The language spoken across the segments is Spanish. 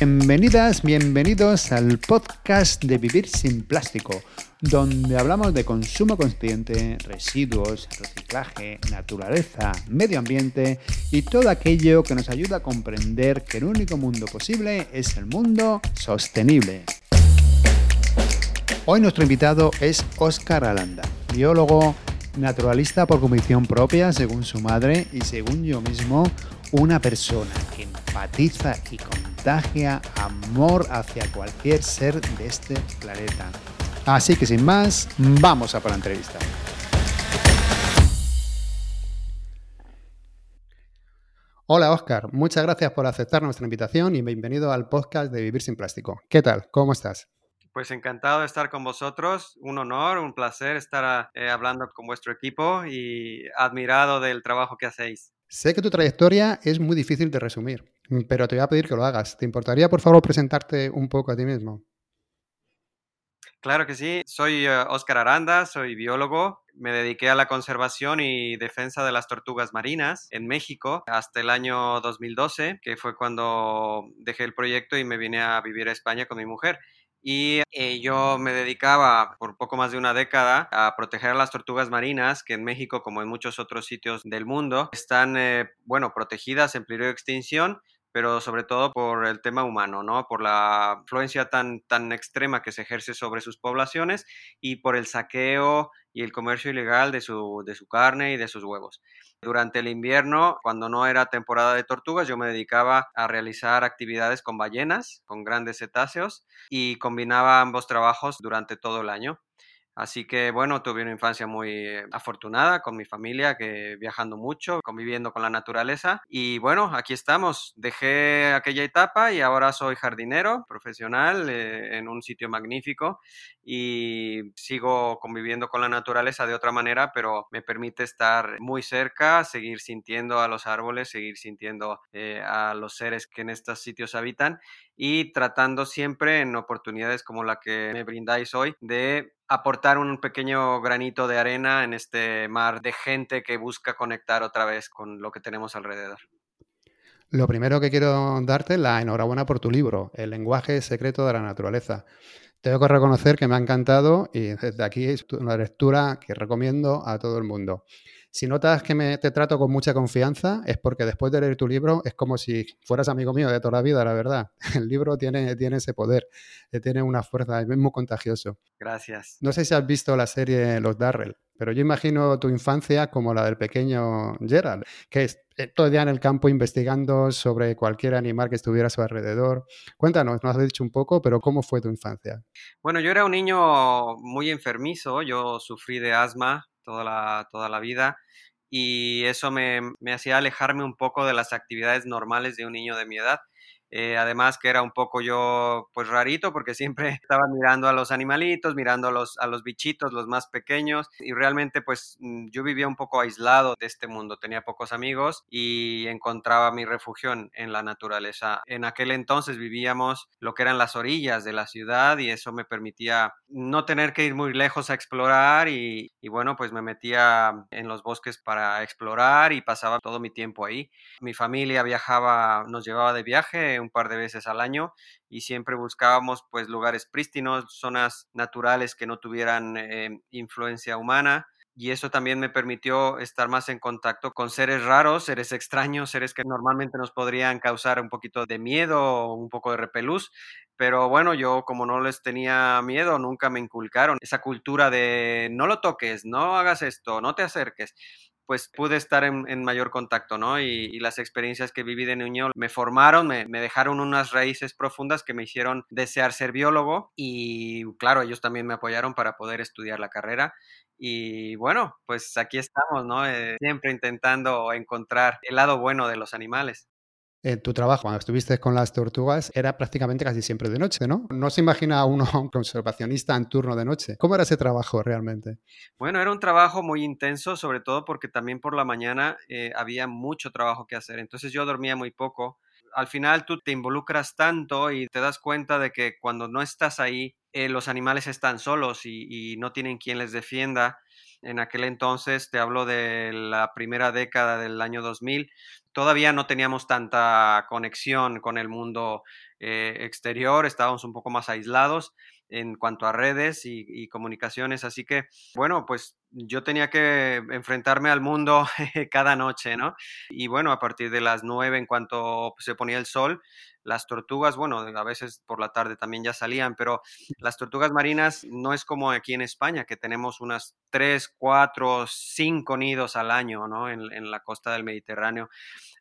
Bienvenidas, bienvenidos al podcast de Vivir sin Plástico, donde hablamos de consumo consciente, residuos, reciclaje, naturaleza, medio ambiente y todo aquello que nos ayuda a comprender que el único mundo posible es el mundo sostenible. Hoy nuestro invitado es Óscar Alanda, biólogo, naturalista por convicción propia, según su madre, y según yo mismo, una persona que empatiza y contagia amor hacia cualquier ser de este planeta. Así que sin más, vamos a por la entrevista. Hola Oscar, muchas gracias por aceptar nuestra invitación y bienvenido al podcast de Vivir sin Plástico. ¿Qué tal? ¿Cómo estás? Pues encantado de estar con vosotros, un honor, un placer estar eh, hablando con vuestro equipo y admirado del trabajo que hacéis. Sé que tu trayectoria es muy difícil de resumir, pero te voy a pedir que lo hagas. ¿Te importaría, por favor, presentarte un poco a ti mismo? Claro que sí, soy Óscar eh, Aranda, soy biólogo, me dediqué a la conservación y defensa de las tortugas marinas en México hasta el año 2012, que fue cuando dejé el proyecto y me vine a vivir a España con mi mujer y eh, yo me dedicaba por poco más de una década a proteger a las tortugas marinas que en México como en muchos otros sitios del mundo están eh, bueno protegidas en peligro de extinción pero sobre todo por el tema humano, ¿no? Por la influencia tan, tan extrema que se ejerce sobre sus poblaciones y por el saqueo y el comercio ilegal de su, de su carne y de sus huevos. Durante el invierno, cuando no era temporada de tortugas, yo me dedicaba a realizar actividades con ballenas, con grandes cetáceos, y combinaba ambos trabajos durante todo el año. Así que bueno, tuve una infancia muy eh, afortunada con mi familia, que viajando mucho, conviviendo con la naturaleza. Y bueno, aquí estamos. Dejé aquella etapa y ahora soy jardinero profesional eh, en un sitio magnífico y sigo conviviendo con la naturaleza de otra manera, pero me permite estar muy cerca, seguir sintiendo a los árboles, seguir sintiendo eh, a los seres que en estos sitios habitan y tratando siempre en oportunidades como la que me brindáis hoy de aportar un pequeño granito de arena en este mar de gente que busca conectar otra vez con lo que tenemos alrededor. Lo primero que quiero darte es la enhorabuena por tu libro, El lenguaje secreto de la naturaleza. Tengo que reconocer que me ha encantado y desde aquí es una lectura que recomiendo a todo el mundo. Si notas que me, te trato con mucha confianza, es porque después de leer tu libro es como si fueras amigo mío de toda la vida, la verdad. El libro tiene, tiene ese poder, eh, tiene una fuerza, es muy contagioso. Gracias. No sé si has visto la serie Los Darrell, pero yo imagino tu infancia como la del pequeño Gerald, que es eh, todo el día en el campo investigando sobre cualquier animal que estuviera a su alrededor. Cuéntanos, nos has dicho un poco, pero ¿cómo fue tu infancia? Bueno, yo era un niño muy enfermizo, yo sufrí de asma toda la, toda la vida y eso me, me hacía alejarme un poco de las actividades normales de un niño de mi edad. Eh, además que era un poco yo pues rarito porque siempre estaba mirando a los animalitos, mirando a los, a los bichitos, los más pequeños y realmente pues mm, yo vivía un poco aislado de este mundo, tenía pocos amigos y encontraba mi refugio en, la naturaleza. En aquel entonces vivíamos lo que eran las orillas de la ciudad y eso me permitía no tener que ir muy lejos a explorar y, y bueno pues me metía en los bosques para explorar y pasaba todo mi tiempo ahí. Mi familia viajaba, nos llevaba de viaje un par de veces al año y siempre buscábamos pues lugares prístinos, zonas naturales que no tuvieran eh, influencia humana y eso también me permitió estar más en contacto con seres raros, seres extraños, seres que normalmente nos podrían causar un poquito de miedo o un poco de repelús, pero bueno, yo como no les tenía miedo, nunca me inculcaron esa cultura de no lo toques, no hagas esto, no te acerques pues pude estar en, mayor contacto, ¿no? Y, las experiencias que viví de niño me formaron, me, dejaron unas raíces profundas que me hicieron desear ser biólogo y claro, ellos también me apoyaron para poder estudiar la carrera. Y bueno, pues aquí estamos, ¿no? Eh, siempre intentando encontrar el lado bueno de los animales. En tu trabajo, cuando estuviste con las tortugas, era prácticamente casi siempre de noche, ¿no? No se imagina a uno un conservacionista en turno de noche. ¿Cómo era ese trabajo realmente? Bueno, era un trabajo muy intenso, sobre todo porque también por la mañana eh, había mucho trabajo que hacer. Entonces yo dormía muy poco. al final tú te involucras tanto y te das cuenta de que cuando no estás ahí, eh, los animales están solos y no tienen quien les defienda. En aquel entonces, te hablo de la primera década del año 2000, todavía no teníamos tanta conexión con el mundo eh, exterior, estábamos un poco más aislados en cuanto a redes y, comunicaciones, así que bueno, pues yo tenía que enfrentarme al mundo cada noche, ¿no? Y bueno, a partir de las nueve, en cuanto se ponía el sol, las tortugas, bueno, a veces por la tarde también ya salían, pero las tortugas marinas no es como aquí en España, que tenemos unas tres, cuatro, cinco nidos al año, ¿no? En, en la costa del Mediterráneo.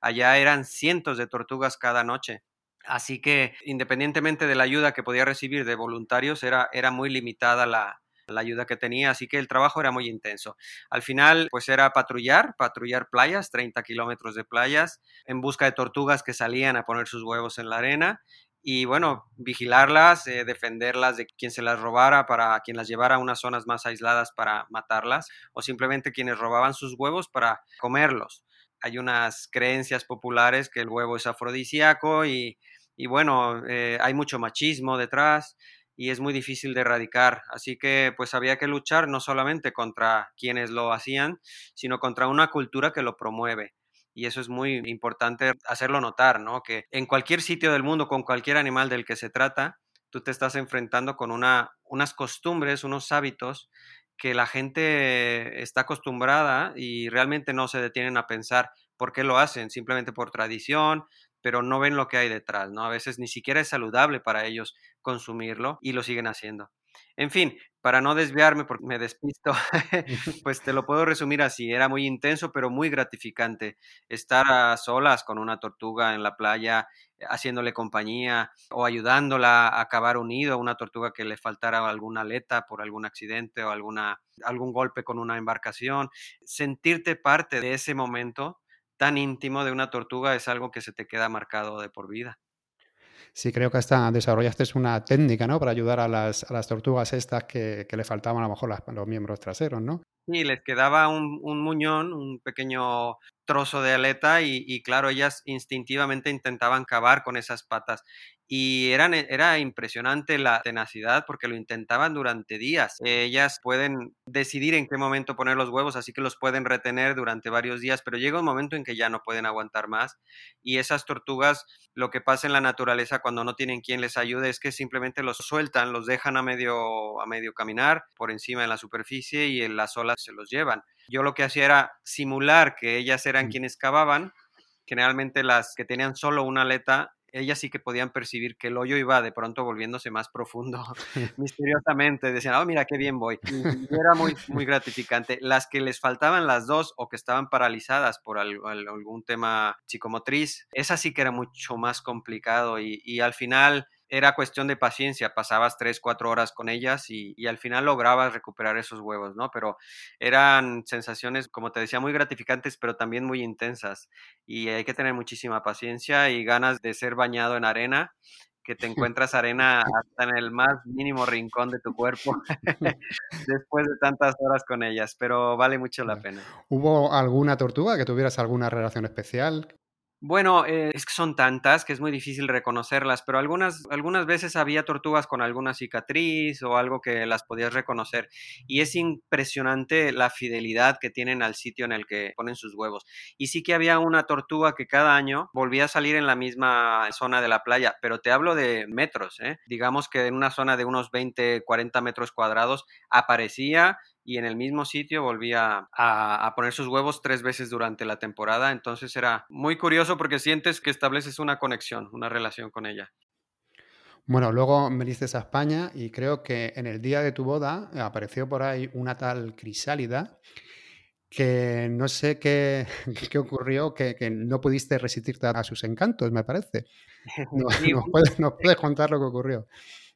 Allá eran cientos de tortugas cada noche. Así que independientemente de la ayuda que podía recibir de voluntarios, era, era muy limitada la, la ayuda que tenía, así que el trabajo era muy intenso. Al final, pues era patrullar, patrullar playas, 30 kilómetros de playas, en busca de tortugas que salían a poner sus huevos en la arena y bueno, vigilarlas, eh, defenderlas de quien se las robara para quien las llevara a unas zonas más aisladas para matarlas o simplemente quienes robaban sus huevos para comerlos. Hay unas creencias populares que el huevo es afrodisíaco y, y bueno, eh, hay mucho machismo detrás y es muy difícil de erradicar. Así que pues había que luchar no solamente contra quienes lo hacían, sino contra una cultura que lo promueve. Y eso es muy importante hacerlo notar, ¿no? Que en cualquier sitio del mundo, con cualquier animal del que se trata, tú te estás enfrentando con una, unas costumbres, unos hábitos que la gente está acostumbrada y realmente no se detienen a pensar por qué lo hacen, simplemente por tradición, pero no ven lo que hay detrás, ¿no? A veces ni siquiera es saludable para ellos consumirlo y lo siguen haciendo. En fin, para no desviarme porque me despisto, pues te lo puedo resumir así, era muy intenso pero muy gratificante estar a solas con una tortuga en la playa haciéndole compañía o ayudándola a cavar un nido a una tortuga que le faltara alguna aleta por algún accidente o alguna, algún golpe con una embarcación, sentirte parte de ese momento tan íntimo de una tortuga es algo que se te queda marcado de por vida. Sí, creo que hasta desarrollaste una técnica, ¿no? Para ayudar a las, a las tortugas estas que, que, le faltaban a lo mejor los miembros traseros, ¿no? Sí, les quedaba un, un muñón, un pequeño trozo de aleta y, y, claro, ellas instintivamente intentaban cavar con esas patas y eran, era impresionante la tenacidad porque lo intentaban durante días. Ellas pueden decidir en qué momento poner los huevos, así que los pueden retener durante varios días, pero llega un momento en que ya no pueden aguantar más y esas tortugas, lo que pasa en la naturaleza cuando no tienen quien les ayude es que simplemente los sueltan, los dejan a medio, a medio caminar por encima de la superficie y en las olas se los llevan. Yo lo que hacía era simular que ellas eran quienes cavaban, generalmente las que tenían solo una aleta ellas sí que podían percibir que el hoyo iba de pronto volviéndose más profundo, misteriosamente. Decían, oh, mira qué bien voy. Y, era muy, muy gratificante. Las que les faltaban las dos o que estaban paralizadas por algún tema psicomotriz, esa sí que era mucho más complicado y, y al final era cuestión de paciencia, pasabas tres, cuatro horas con ellas y, al final lograbas recuperar esos huevos, ¿no? Pero eran sensaciones, como te decía, muy gratificantes, pero también muy intensas y hay que tener muchísima paciencia y ganas de ser bañado en arena que te encuentras arena hasta en el más mínimo rincón de tu cuerpo después de tantas horas con ellas, pero vale mucho la pena. ¿Hubo alguna tortuga que tuvieras alguna relación especial? Bueno, eh, es que son tantas que es muy difícil reconocerlas, pero algunas, algunas veces había tortugas con alguna cicatriz o algo que las podías reconocer. Y es impresionante la fidelidad que tienen al sitio en el que ponen sus huevos. Y sí que había una tortuga que cada año volvía a salir en la misma zona de la playa, pero te hablo de metros, ¿eh? digamos que en una zona de unos 20, 40 metros cuadrados aparecía y en el mismo sitio volvía a, poner sus huevos tres veces durante la temporada. Entonces era muy curioso porque sientes que estableces una conexión, una relación con ella. Bueno, luego viniste a España y creo que en el día de tu boda apareció por ahí una tal crisálida que no sé qué, qué ocurrió, que, que, no pudiste resistirte a sus encantos, me parece. ¿Nos, puedes, ¿Nos puedes contar lo que ocurrió?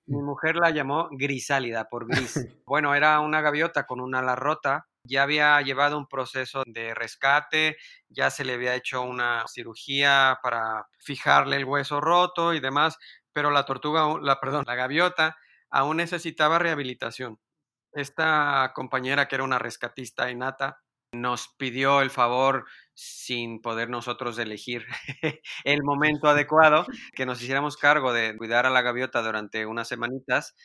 Mi mujer la llamó grisálida por gris. Bueno, era una gaviota con una ala rota. Ya había llevado un proceso de rescate, ya se le había hecho una cirugía para fijarle el hueso roto y demás, pero la tortuga, la perdón, la gaviota aún necesitaba rehabilitación. Esta compañera que era una rescatista innata nos pidió el favor sin poder nosotros elegir el momento adecuado, que nos hiciéramos cargo de cuidar a la gaviota durante unas semanitas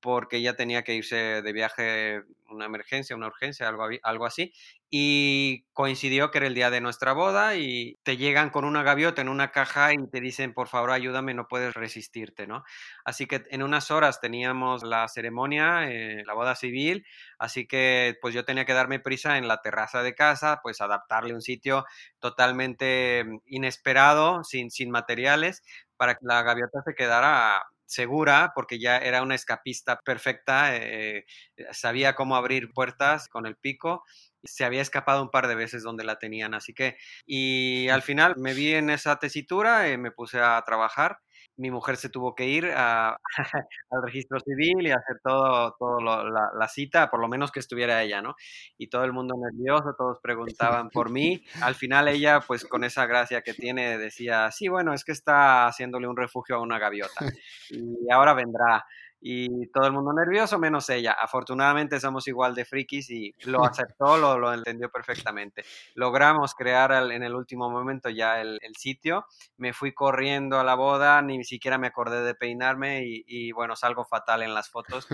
porque ella tenía que irse de viaje, una emergencia, una urgencia, algo, algo así, y coincidió que era el día de nuestra boda y te llegan con una gaviota en una caja y te dicen, por favor, ayúdame, no puedes resistirte, ¿no? Así que en unas horas teníamos la ceremonia, eh, la boda civil, así que pues yo tenía que darme prisa en la terraza de casa, pues adaptarle un sitio totalmente inesperado, sin, sin materiales, para que la gaviota se quedara segura porque ya era una escapista perfecta, eh, sabía cómo abrir puertas con el pico se había escapado un par de veces donde la tenían, así que, y al final me vi en esa tesitura, eh, me puse a trabajar mi mujer se tuvo que ir al registro civil y hacer todo, todo la, cita, por lo menos que estuviera ella, ¿no? Y todo el mundo nervioso, todos preguntaban por mí. Al final ella, pues con esa gracia que tiene, decía, sí, bueno, es que está haciéndole un refugio a una gaviota y ahora vendrá y todo el mundo nervioso, menos ella. Afortunadamente somos igual de frikis y lo aceptó, lo, lo entendió perfectamente. Logramos crear en el último momento ya el, sitio. Me fui corriendo a la boda, ni siquiera me acordé de peinarme y, y bueno, salgo fatal en las fotos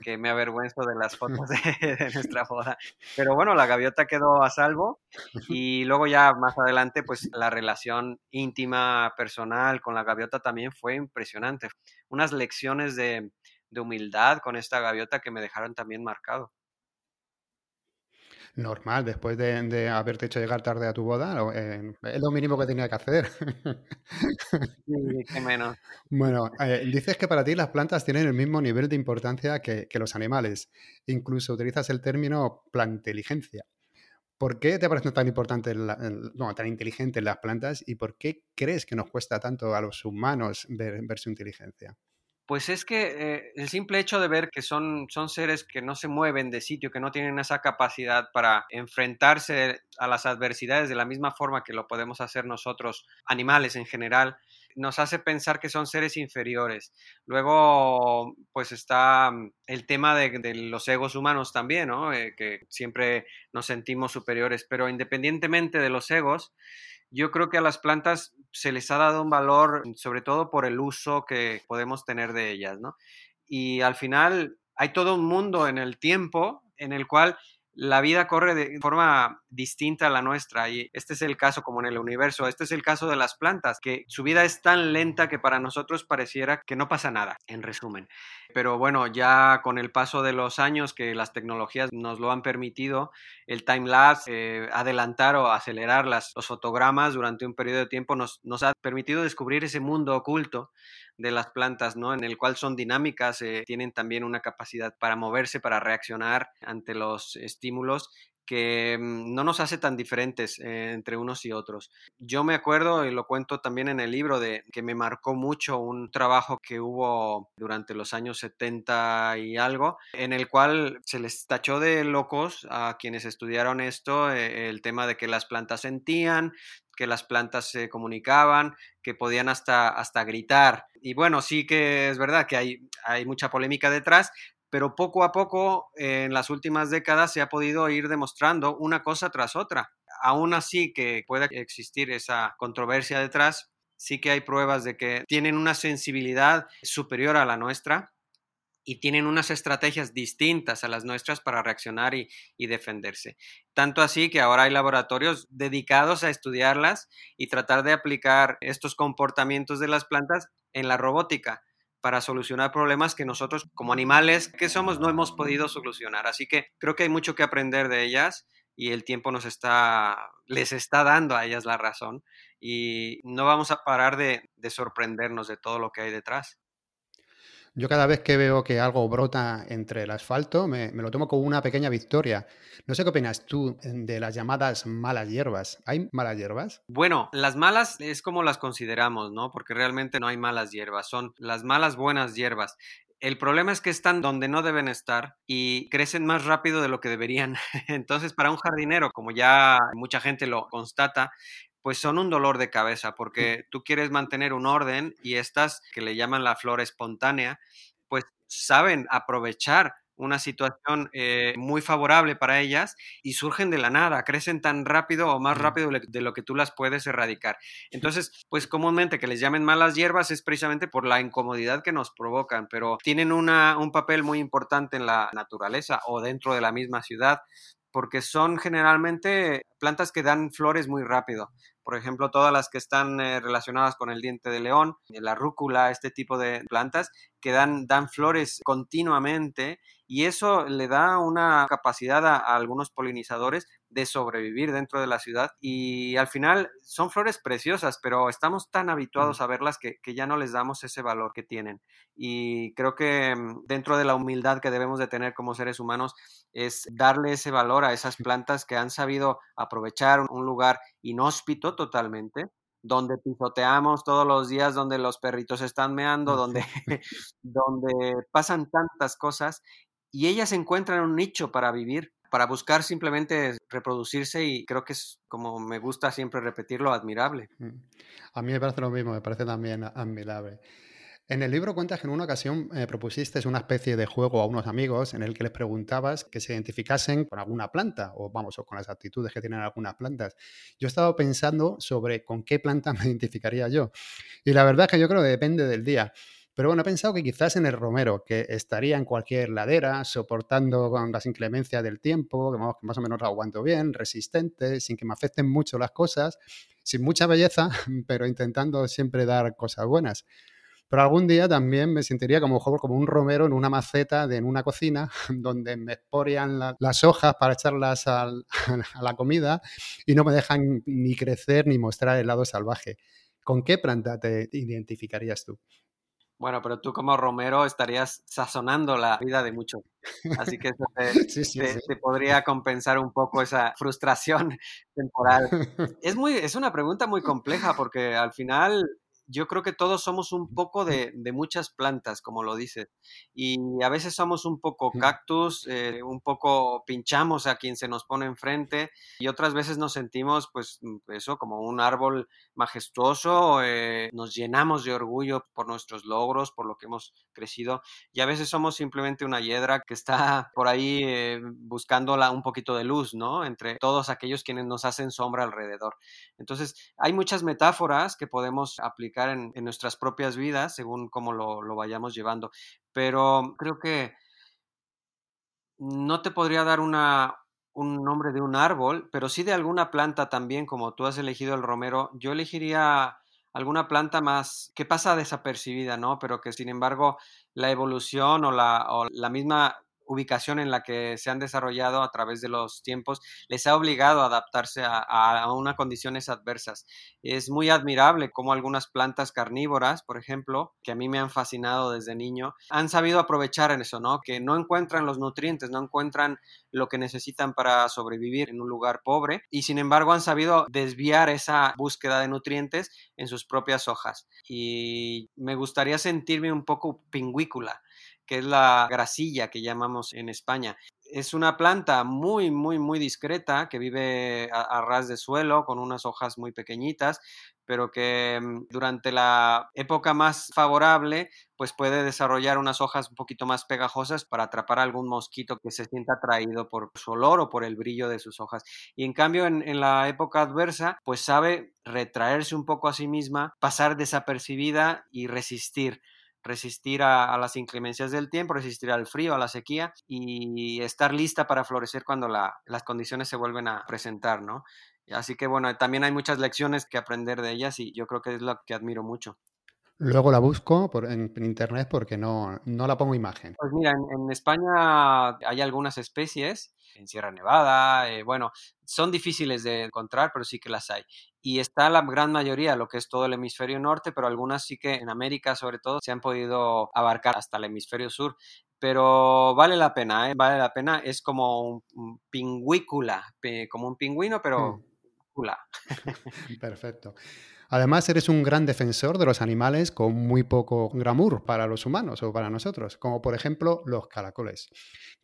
que me avergüenzo de las fotos de, nuestra boda. Pero bueno, la gaviota quedó a salvo y luego ya más adelante, pues la relación íntima, personal con la gaviota también fue impresionante. Unas lecciones de, de humildad con esta gaviota que me dejaron también marcado normal, después de, haberte hecho llegar tarde a tu boda, eh, es lo mínimo que tenía que hacer. Sí, qué menos. Bueno, eh, dices que para ti las plantas tienen el mismo nivel de importancia que, los animales. Incluso utilizas el término planteligencia. ¿Por qué te parece tan importante, no, tan inteligente las plantas y por qué crees que nos cuesta tanto a los humanos ver su inteligencia? Pues es que eh, el simple hecho de ver que son, son seres que no se mueven de sitio, que no tienen esa capacidad para enfrentarse a las adversidades de la misma forma que lo podemos hacer nosotros, animales en general, nos hace pensar que son seres inferiores. Luego, pues está mm, el tema de, los egos humanos también, ¿no? Eh, que siempre nos sentimos superiores, pero independientemente de los egos, yo creo que a las plantas se les ha dado un valor, sobre todo por el uso que podemos tener de ellas, ¿no? Y al final hay todo un mundo en el tiempo en el cual la vida corre de forma distinta a la nuestra y este es el caso como en el universo, este es el caso de las plantas, que su vida es tan lenta que para nosotros pareciera que no pasa nada, en resumen. Pero bueno, ya con el paso de los años que las tecnologías nos lo han permitido, el time lapse, eh, adelantar o acelerar las, los fotogramas durante un periodo de tiempo nos, nos ha permitido descubrir ese mundo oculto de las plantas, ¿no? En el cual son dinámicas, eh, tienen también una capacidad para moverse, para reaccionar ante los estímulos que mm, no nos hace tan diferentes eh, entre unos y otros. Yo me acuerdo, y lo cuento también en el libro, de que me marcó mucho un trabajo que hubo durante los años 70 y algo, en el cual se les tachó de locos a quienes estudiaron esto, eh, el tema de que las plantas sentían, que las plantas se comunicaban, que podían hasta, hasta gritar. Y bueno, sí que es verdad que hay, hay mucha polémica detrás, pero poco a poco en las últimas décadas se ha podido ir demostrando una cosa tras otra. Aún así que pueda existir esa controversia detrás, sí que hay pruebas de que tienen una sensibilidad superior a la nuestra y tienen unas estrategias distintas a las nuestras para reaccionar y, defenderse. Tanto así que ahora hay laboratorios dedicados a estudiarlas y tratar de aplicar estos comportamientos de las plantas en la robótica para solucionar problemas que nosotros como animales que somos no hemos podido solucionar. Así que creo que hay mucho que aprender de ellas y el tiempo nos está, les está dando a ellas la razón y no vamos a parar de sorprendernos de todo lo que hay detrás. Yo cada vez que veo que algo brota entre el asfalto, me, lo tomo como una pequeña victoria. No sé qué opinas tú de las llamadas malas hierbas. ¿Hay malas hierbas? Bueno, las malas es como las consideramos, ¿no? Porque realmente no hay malas hierbas, son las malas buenas hierbas. El problema es que están donde no deben estar y crecen más rápido de lo que deberían. Entonces, para un jardinero, como ya mucha gente lo constata, pues son un dolor de cabeza porque tú quieres mantener un orden y estas que le llaman la flor espontánea, pues saben aprovechar una situación eh, muy favorable para ellas y surgen de la nada, crecen tan rápido o más rápido de lo que tú las puedes erradicar. Entonces, pues comúnmente que les llamen malas hierbas es precisamente por la incomodidad que nos provocan, pero tienen una, un papel muy importante en la naturaleza o dentro de la misma ciudad porque son generalmente plantas que dan flores muy rápido. Por ejemplo, todas las que están eh, relacionadas con el diente de león, la rúcula, este tipo de plantas que dan, dan flores continuamente y eso le da una capacidad a, a, algunos polinizadores de sobrevivir dentro de la ciudad y al final son flores preciosas, pero estamos tan habituados a verlas que, que ya no les damos ese valor que tienen. Y creo que mm, dentro de la humildad que debemos de tener como seres humanos es darle ese valor a esas plantas que han sabido aprovechar un lugar inhóspito totalmente, donde pisoteamos todos los días, donde los perritos están meando, donde, donde pasan tantas cosas y ellas encuentran un nicho para vivir, para buscar simplemente reproducirse y creo que es, como me gusta siempre repetirlo, admirable. A mí me parece lo mismo, me parece también admirable. En el libro cuentas que en una ocasión eh, propusiste una especie de juego a unos amigos en el que les preguntabas que se identificasen con alguna planta o vamos, o con las actitudes que tienen algunas plantas. Yo he estado pensando sobre con qué planta me identificaría yo. Y la verdad es que yo creo que depende del día. Pero bueno, he pensado que quizás en el romero, que estaría en cualquier ladera, soportando con las inclemencias del tiempo, que más, o menos lo aguanto bien, resistente, sin que me afecten mucho las cosas, sin mucha belleza, pero intentando siempre dar cosas buenas. Pero algún día también me sentiría como, un romero en una maceta de, en una cocina donde me esporean la, las hojas para echarlas a la comida y no me dejan ni crecer ni mostrar el lado salvaje. ¿Con qué planta te identificarías tú? Bueno, pero tú como Romero estarías sazonando la vida de muchos. Así que eso te, sí, sí, te, sí. te, podría compensar un poco esa frustración temporal. Es, muy, es una pregunta muy compleja porque al final yo creo que todos somos un poco de, de, muchas plantas, como lo dices, y a veces somos un poco cactus, eh, un poco pinchamos a quien se nos pone enfrente, y otras veces nos sentimos, pues, eso, como un árbol majestuoso, eh, nos llenamos de orgullo por nuestros logros, por lo que hemos crecido, y a veces somos simplemente una hiedra que está por ahí eh, buscándola un poquito de luz, ¿no? Entre todos aquellos quienes nos hacen sombra alrededor. Entonces, hay muchas metáforas que podemos aplicar en, en nuestras propias vidas según cómo lo, lo, vayamos llevando. Pero creo que no te podría dar una, un nombre de un árbol, pero sí de alguna planta también, como tú has elegido el romero. Yo elegiría alguna planta más que pasa desapercibida, ¿no? Pero que sin embargo la evolución o la, o la misma ubicación en la que se han desarrollado a través de los tiempos les ha obligado a adaptarse a, unas condiciones adversas. Es muy admirable cómo algunas plantas carnívoras, por ejemplo, que a mí me han fascinado desde niño, han sabido aprovechar en eso, ¿no? Que no encuentran los nutrientes, no encuentran lo que necesitan para sobrevivir en un lugar pobre y sin embargo han sabido desviar esa búsqueda de nutrientes en sus propias hojas. Y me gustaría sentirme un poco pingüícula que es la grasilla que llamamos en España. Es una planta muy, muy, muy discreta que vive a, a, ras de suelo con unas hojas muy pequeñitas, pero que mm, durante la época más favorable pues puede desarrollar unas hojas un poquito más pegajosas para atrapar algún mosquito que se sienta atraído por su olor o por el brillo de sus hojas. Y en cambio en, en la época adversa pues sabe retraerse un poco a sí misma, pasar desapercibida y resistir resistir a, las inclemencias del tiempo, resistir al frío, a la sequía y estar lista para florecer cuando la, las condiciones se vuelven a presentar, ¿no? Así que bueno, también hay muchas lecciones que aprender de ellas y yo creo que es lo que admiro mucho. Luego la busco por, en, en, internet porque no, no, la pongo imagen. Pues mira, en, en, España hay algunas especies, en Sierra Nevada, eh, bueno, son difíciles de encontrar, pero sí que las hay. Y está la gran mayoría, lo que es todo el hemisferio norte, pero algunas sí que en América sobre todo se han podido abarcar hasta el hemisferio sur. Pero vale la pena, ¿eh? vale la pena. Es como un, un pingüícula, como un pingüino, pero cula. Perfecto. Además, eres un gran defensor de los animales con muy poco glamour para los humanos o para nosotros, como por ejemplo los caracoles.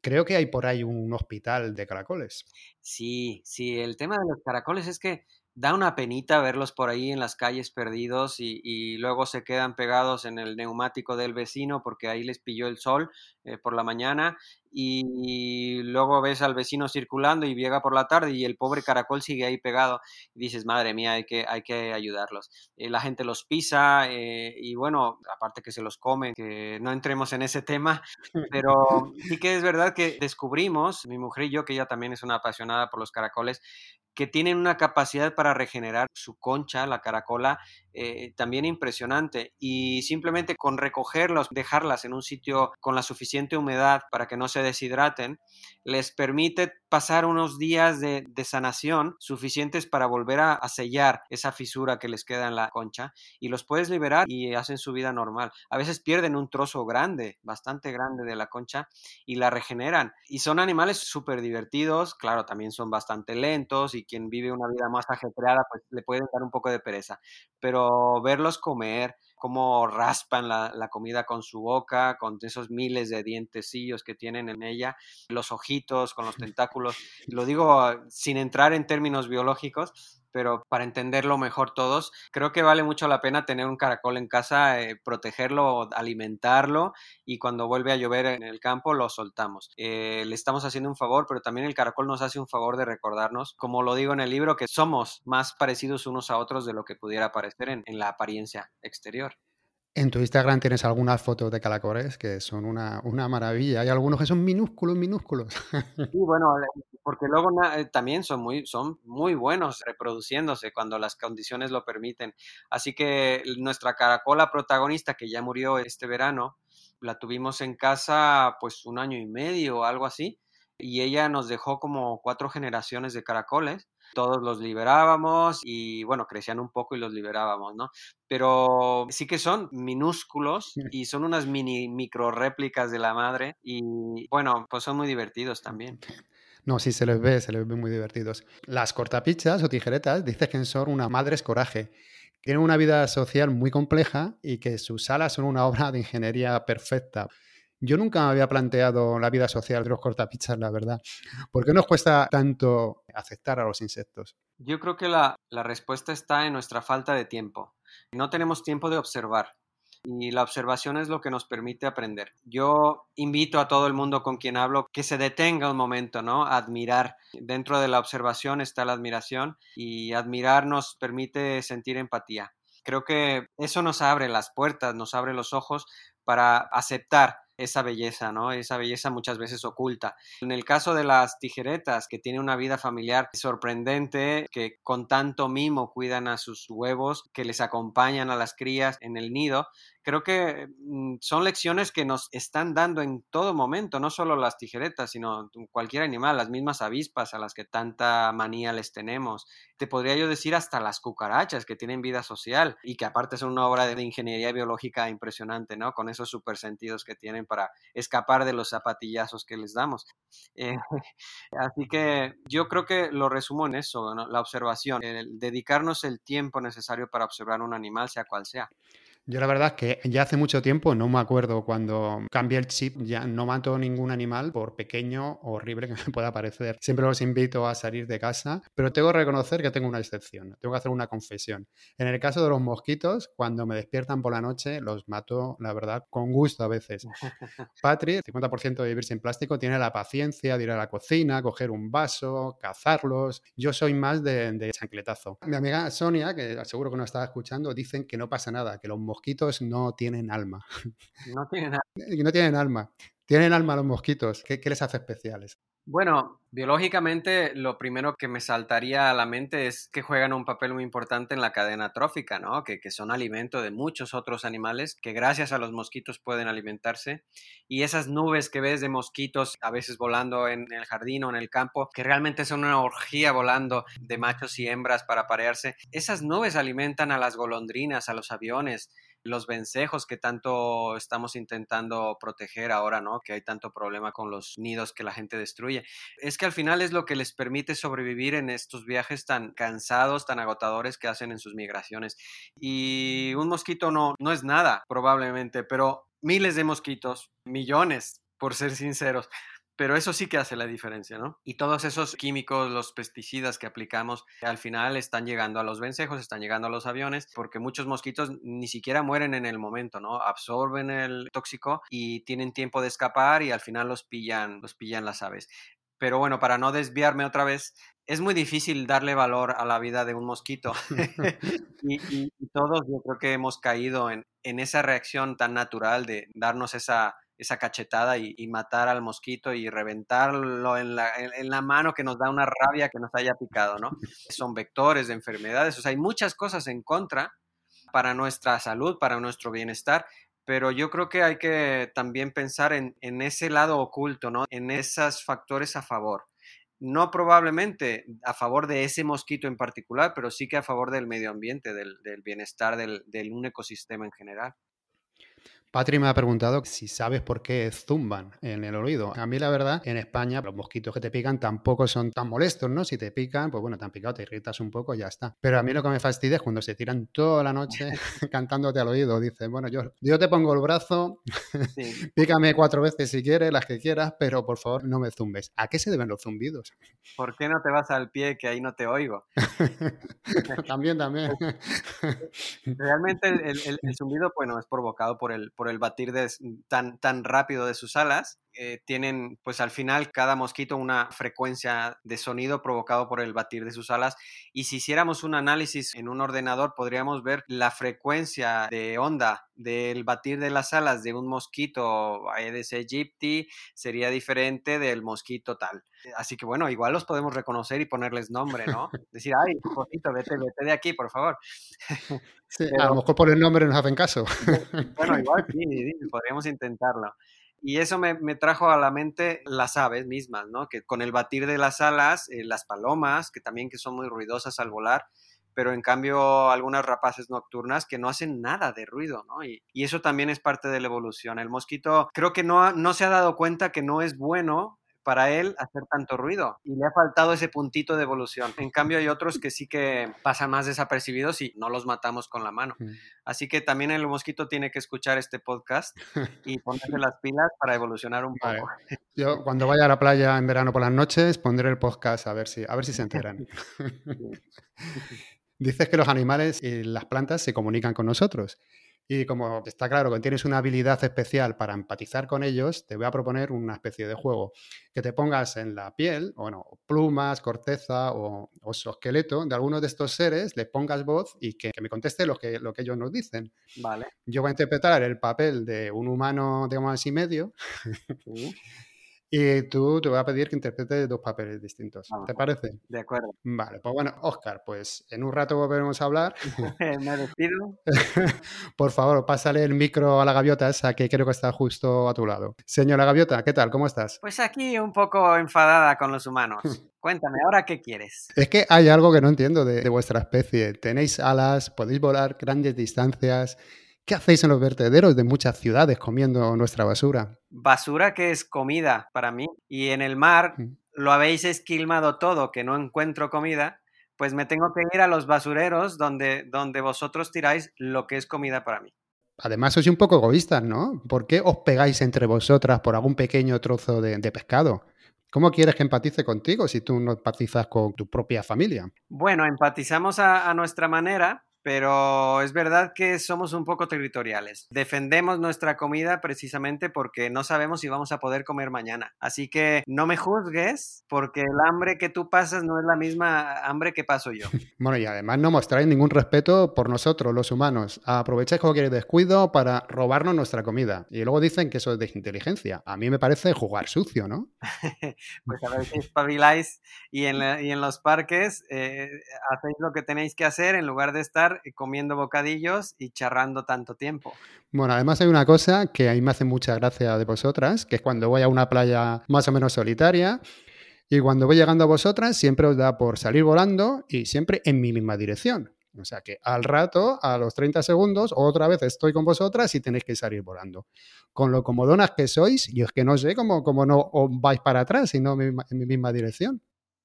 Creo que hay por ahí un hospital de caracoles. Sí, sí, el tema de los caracoles es que da una penita verlos por ahí en las calles perdidos y, luego se quedan pegados en el neumático del vecino porque ahí les pilló el sol eh, por la mañana y luego ves al vecino circulando y llega por la tarde y el pobre caracol sigue ahí pegado y dices, madre mía, hay que, hay que ayudarlos. Eh, la gente los pisa eh, y bueno, aparte que se los comen, que no entremos en ese tema, pero sí que es verdad que descubrimos, mi mujer y yo, que ella también es una apasionada por los caracoles, que tienen una capacidad para regenerar su concha, la caracola, eh, también impresionante. Y simplemente con recogerlos, dejarlas en un sitio con la suficiente humedad para que no se deshidraten, les permite pasar unos días de, sanación suficientes para volver a, sellar esa fisura que les queda en la concha y los puedes liberar y hacen su vida normal. A veces pierden un trozo grande, bastante grande de la concha y la regeneran. Y son animales súper divertidos, claro, también son bastante lentos y quien vive una vida más ajetreada pues le puede dar un poco de pereza, pero verlos comer, cómo raspan la, comida con su boca, con esos miles de dientecillos que tienen en ella, los ojitos con los tentáculos. Lo digo ah, sin entrar en términos biológicos, pero para entenderlo mejor todos, creo que vale mucho la pena tener un caracol en casa, eh, protegerlo, alimentarlo y cuando vuelve a llover en el campo lo soltamos. Eh, le estamos haciendo un favor, pero también el caracol nos hace un favor de recordarnos, como lo digo en el libro, que somos más parecidos unos a otros de lo que pudiera parecer en la apariencia exterior. En tu Instagram tienes algunas fotos de caracoles que son una, maravilla. Hay algunos que son minúsculos, minúsculos. Sí, bueno, porque luego eh, también son muy, son muy buenos reproduciéndose cuando las condiciones lo permiten. Así que nuestra caracola protagonista, que ya murió este verano, la tuvimos en casa pues un año y medio o algo así. Y ella nos dejó como cuatro generaciones de caracoles todos los liberábamos y bueno, crecían un poco y los liberábamos, ¿no? Pero sí que son minúsculos y son unas mini micro réplicas de la madre y bueno, pues son muy divertidos también. No, sí se les ve, se les ve muy divertidos. Las cortapichas o tijeretas dices que son una madre coraje. Tienen una vida social muy compleja y que sus alas son una obra de ingeniería perfecta. Yo nunca me había planteado la vida social de los cortapichas, la verdad. ¿Por qué nos cuesta tanto aceptar a los insectos? Yo creo que la, la respuesta está en nuestra falta de tiempo. No tenemos tiempo de observar y la observación es lo que nos permite aprender. Yo invito a todo el mundo con quien hablo que se detenga un momento, ¿no? admirar. Dentro de la observación está la admiración y admirar nos permite sentir empatía. Creo que eso nos abre las puertas, nos abre los ojos para aceptar esa belleza, ¿no? Esa belleza muchas veces oculta. En el caso de las tijeretas, que tiene una vida familiar sorprendente, que con tanto mimo cuidan a sus huevos, que les acompañan a las crías en el nido, creo que mm, son lecciones que nos están dando en todo momento, no solo las tijeretas, sino cualquier animal, las mismas avispas a las que tanta manía les tenemos. Te podría yo decir hasta las cucarachas que tienen vida social y que aparte son una obra de ingeniería biológica impresionante, ¿no? Con esos supersentidos que tienen para escapar de los zapatillazos que les damos. Eh, así que yo creo que lo resumo en eso, la observación, dedicarnos el tiempo necesario para observar un animal, sea cual sea. Yo la verdad es que ya hace mucho tiempo, no me acuerdo cuando cambié el chip, ya no mato ningún animal por pequeño o horrible que me pueda parecer. Siempre los invito a salir de casa, pero tengo que reconocer que tengo una excepción, tengo que hacer una confesión. En el caso de los mosquitos, cuando me despiertan por la noche, los mato, la verdad, con gusto a veces. Patri, 50% de vivir sin plástico, tiene la paciencia de ir a la cocina, coger un vaso, cazarlos. Yo soy más de, de chancletazo. Mi amiga Sonia, que seguro que no estaba escuchando, dicen que no pasa nada, que los mosquitos mosquitos no tienen alma. No tienen alma. no tienen alma. Tienen alma los mosquitos. ¿Qué, les hace especiales? Bueno, biológicamente lo primero que me saltaría a la mente es que juegan un papel muy importante en la cadena trófica, ¿no? Que, que, son alimento de muchos otros animales que gracias a los mosquitos pueden alimentarse. Y esas nubes que ves de mosquitos a veces volando en el jardín o en el campo, que realmente son una orgía volando de machos y hembras para parearse, esas nubes alimentan a las golondrinas, a los aviones, los vencejos que tanto estamos intentando proteger ahora, ¿no? Que hay tanto problema con los nidos que la gente destruye. Es que al final es lo que les permite sobrevivir en estos viajes tan cansados, tan agotadores que hacen en sus migraciones. Y un mosquito no, no es nada, probablemente, pero miles de mosquitos, millones, por ser sinceros, pero eso sí que hace la diferencia, ¿no? Y todos esos químicos, los pesticidas que aplicamos, al final están llegando a los vencejos, están llegando a los aviones, porque muchos mosquitos ni siquiera mueren en el momento, ¿no? Absorben el tóxico y tienen tiempo de escapar y al final los pillan, los pillan las aves. Pero bueno, para no desviarme otra vez, es muy difícil darle valor a la vida de un mosquito. y, todos yo creo que hemos caído en, en, esa reacción tan natural de darnos esa, esa cachetada y, matar al mosquito y reventarlo en la, en, la, mano que nos da una rabia que nos haya picado, ¿no? Son vectores de enfermedades, o sea, hay muchas cosas en contra para nuestra salud, para nuestro bienestar, pero yo creo que hay que también pensar en, ese lado oculto, ¿no? En esos factores a favor no probablemente a favor de ese mosquito en particular, pero sí que a favor del medio ambiente, del, bienestar del, de un ecosistema en general. Patri me ha preguntado si sabes por qué zumban en el oído. A mí, la verdad, en España, los mosquitos que te pican tampoco son tan molestos, ¿no? Si te pican, pues bueno, te han picado, te irritas un poco y ya está. Pero a mí lo que me fastidia es cuando se tiran toda la noche cantándote al oído. Dicen, bueno, yo, yo te pongo el brazo, pícame cuatro veces si quieres, las que quieras, pero por favor no me zumbes. ¿A qué se deben los zumbidos? ¿Por qué no te vas al pie que ahí no te oigo? también, también. Realmente el, el, zumbido, bueno, es provocado por el, por el batir de, tan, tan rápido de sus alas. Eh, tienen, pues al final, cada mosquito una frecuencia de sonido provocado por el batir de sus alas. Y si hiciéramos un análisis en un ordenador, podríamos ver la frecuencia de onda del batir de las alas de un mosquito Aedes aegypti sería diferente del mosquito tal. Así que bueno, igual los podemos reconocer y ponerles nombre, ¿no? Decir, ay, mosquito, vete, vete de aquí, por favor. Sí, a lo mejor por el nombre nos hacen caso. Bueno, igual sí, podríamos intentarlo. Y eso me, me, trajo a la mente las aves mismas, ¿no? Que con el batir de las alas, eh, las palomas, que también que son muy ruidosas al volar, pero en cambio algunas rapaces nocturnas que no hacen nada de ruido, ¿no? Y, y eso también es parte de la evolución. El mosquito creo que no, no se ha dado cuenta que no es bueno para él hacer tanto ruido y le ha faltado ese puntito de evolución. En cambio hay otros que sí que pasan más desapercibidos y no los matamos con la mano. Así que también el mosquito tiene que escuchar este podcast y ponerse las pilas para evolucionar un poco. Yo cuando vaya a la playa en verano por las noches pondré el podcast a ver si, a ver si se enteran. Dices que los animales y las plantas se comunican con nosotros. Y como está claro que tienes una habilidad especial para empatizar con ellos, te voy a proponer una especie de juego. Que te pongas en la piel, o bueno, plumas, corteza o, o esqueleto de alguno de estos seres, le pongas voz y que, me conteste lo que, lo que ellos nos dicen. Vale. Yo voy a interpretar el papel de un humano, digamos así, medio. Y tú te voy a pedir que interpretes dos papeles distintos. ¿Te parece? De acuerdo. Vale, pues bueno, Oscar, pues en un rato volveremos a hablar. Me despido. Por favor, pásale el micro a la gaviota esa que creo que está justo a tu lado. Señora gaviota, ¿qué tal? ¿Cómo estás? Pues aquí un poco enfadada con los humanos. Cuéntame, ¿ahora qué quieres? Es que hay algo que no entiendo de, de vuestra especie. Tenéis alas, podéis volar grandes distancias ¿Qué hacéis en los vertederos de muchas ciudades comiendo nuestra basura? Basura que es comida para mí. Y en el mar mm. lo habéis esquilmado todo, que no encuentro comida, pues me tengo que ir a los basureros donde, donde vosotros tiráis lo que es comida para mí. Además, sois un poco egoístas, ¿no? ¿Por qué os pegáis entre vosotras por algún pequeño trozo de, pescado? ¿Cómo quieres que empatice contigo si tú no empatizas con tu propia familia? Bueno, empatizamos a nuestra manera, pero es verdad que somos un poco territoriales. Defendemos nuestra comida precisamente porque no sabemos si vamos a poder comer mañana. Así que no me juzgues porque el hambre que tú pasas no es la misma hambre que paso yo. Bueno, y además no mostráis ningún respeto por nosotros, los humanos. Aprovecháis cualquier descuido para robarnos nuestra comida. Y luego dicen que eso es de inteligencia. A mí me parece jugar sucio, ¿no? pues a ver si espabiláis y en, y en los parques eh, hacéis lo que tenéis que hacer en lugar de estar comiendo bocadillos y charrando tanto tiempo. Bueno, además hay una cosa que a mí me hace mucha gracia de vosotras, que es cuando voy a una playa más o menos solitaria y cuando voy llegando a vosotras siempre os da por salir volando y siempre en mi misma dirección. O sea que al rato, a los 30 segundos, otra vez estoy con vosotras y tenéis que salir volando. Con lo comodonas que sois, yo es que no sé cómo, cómo no os vais para atrás, sino en mi misma dirección.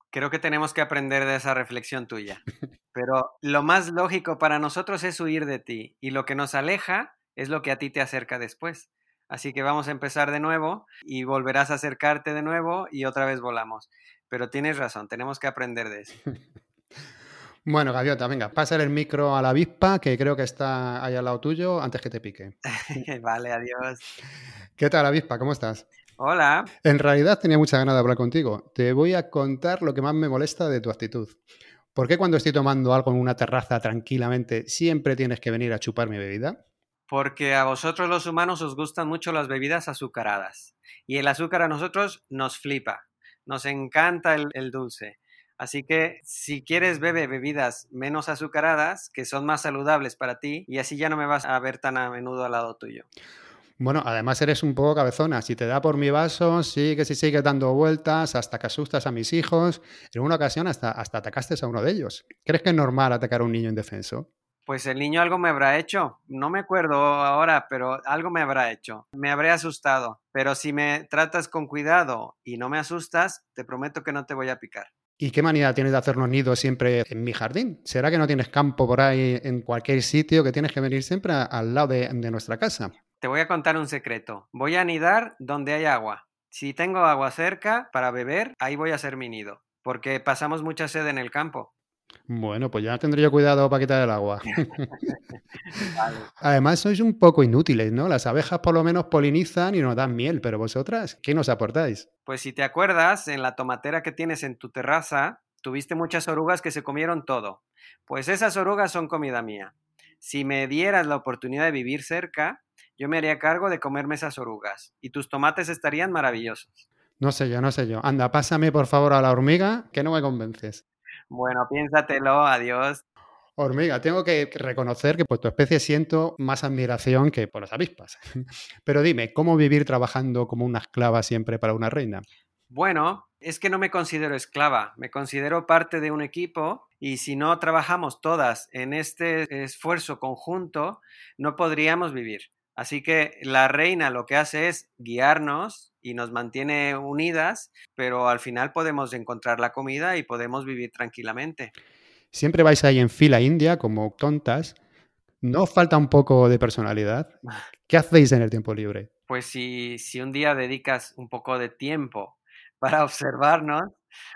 Creo que tenemos que aprender de esa reflexión tuya. Pero lo más lógico para nosotros es huir de ti y lo que nos aleja es lo que a ti te acerca después. Así que vamos a empezar de nuevo y volverás a acercarte de nuevo y otra vez volamos. Pero tienes razón, tenemos que aprender de eso. Bueno, Gaviota, venga, pásale el micro a la avispa, que creo que está ahí al lado tuyo, antes que te pique. vale, adiós. ¿Qué tal, avispa? ¿Cómo estás? Hola. En realidad tenía mucha ganas de hablar contigo. Te voy a contar lo que más me molesta de tu actitud. ¿Por qué cuando estoy tomando algo en una terraza tranquilamente siempre tienes que venir a chupar mi bebida? Porque a vosotros los humanos os gustan mucho las bebidas azucaradas. Y el azúcar a nosotros nos flipa. Nos encanta el, dulce. Así que si quieres bebe bebidas menos azucaradas, que son más saludables para ti, y así ya no me vas a ver tan a menudo al lado tuyo. Bueno, además eres un poco cabezona. Si te da por mi vaso, sí que si sigues dando vueltas hasta que asustas a mis hijos. En una ocasión hasta, hasta atacaste a uno de ellos. ¿Crees que es normal atacar a un niño indefenso? Pues el niño algo me habrá hecho. No me acuerdo ahora, pero algo me habrá hecho. Me habré asustado. Pero si me tratas con cuidado y no me asustas, te prometo que no te voy a picar. ¿Y qué manera tienes de hacer los nidos siempre en mi jardín? ¿Será que no tienes campo por ahí en cualquier sitio que tienes que venir siempre al lado de, nuestra casa? Te voy a contar un secreto. Voy a anidar donde hay agua. Si tengo agua cerca para beber, ahí voy a hacer mi nido. Porque pasamos mucha sed en el campo. Bueno, pues ya tendría cuidado para quitar el agua. Además, sois un poco inútiles, ¿no? Las abejas por lo menos polinizan y nos dan miel, pero vosotras, ¿qué nos aportáis? Pues si te acuerdas, en la tomatera que tienes en tu terraza, tuviste muchas orugas que se comieron todo. Pues esas orugas son comida mía. Si me dieras la oportunidad de vivir cerca, yo me haría cargo de comerme esas orugas y tus tomates estarían maravillosos. No sé yo, no sé yo. Anda, pásame por favor a la hormiga, que no me convences. Bueno, piénsatelo, adiós. Hormiga, tengo que reconocer que por tu especie siento más admiración que por las avispas. Pero dime, ¿cómo vivir trabajando como una esclava siempre para una reina? Bueno, es que no me considero esclava, me considero parte de un equipo y si no trabajamos todas en este esfuerzo conjunto, no podríamos vivir. Así que la reina lo que hace es guiarnos y nos mantiene unidas, pero al final podemos encontrar la comida y podemos vivir tranquilamente. Siempre vais ahí en fila india como tontas. ¿No falta un poco de personalidad? ¿Qué hacéis en el tiempo libre? Pues si, si un día dedicas un poco de tiempo para observarnos,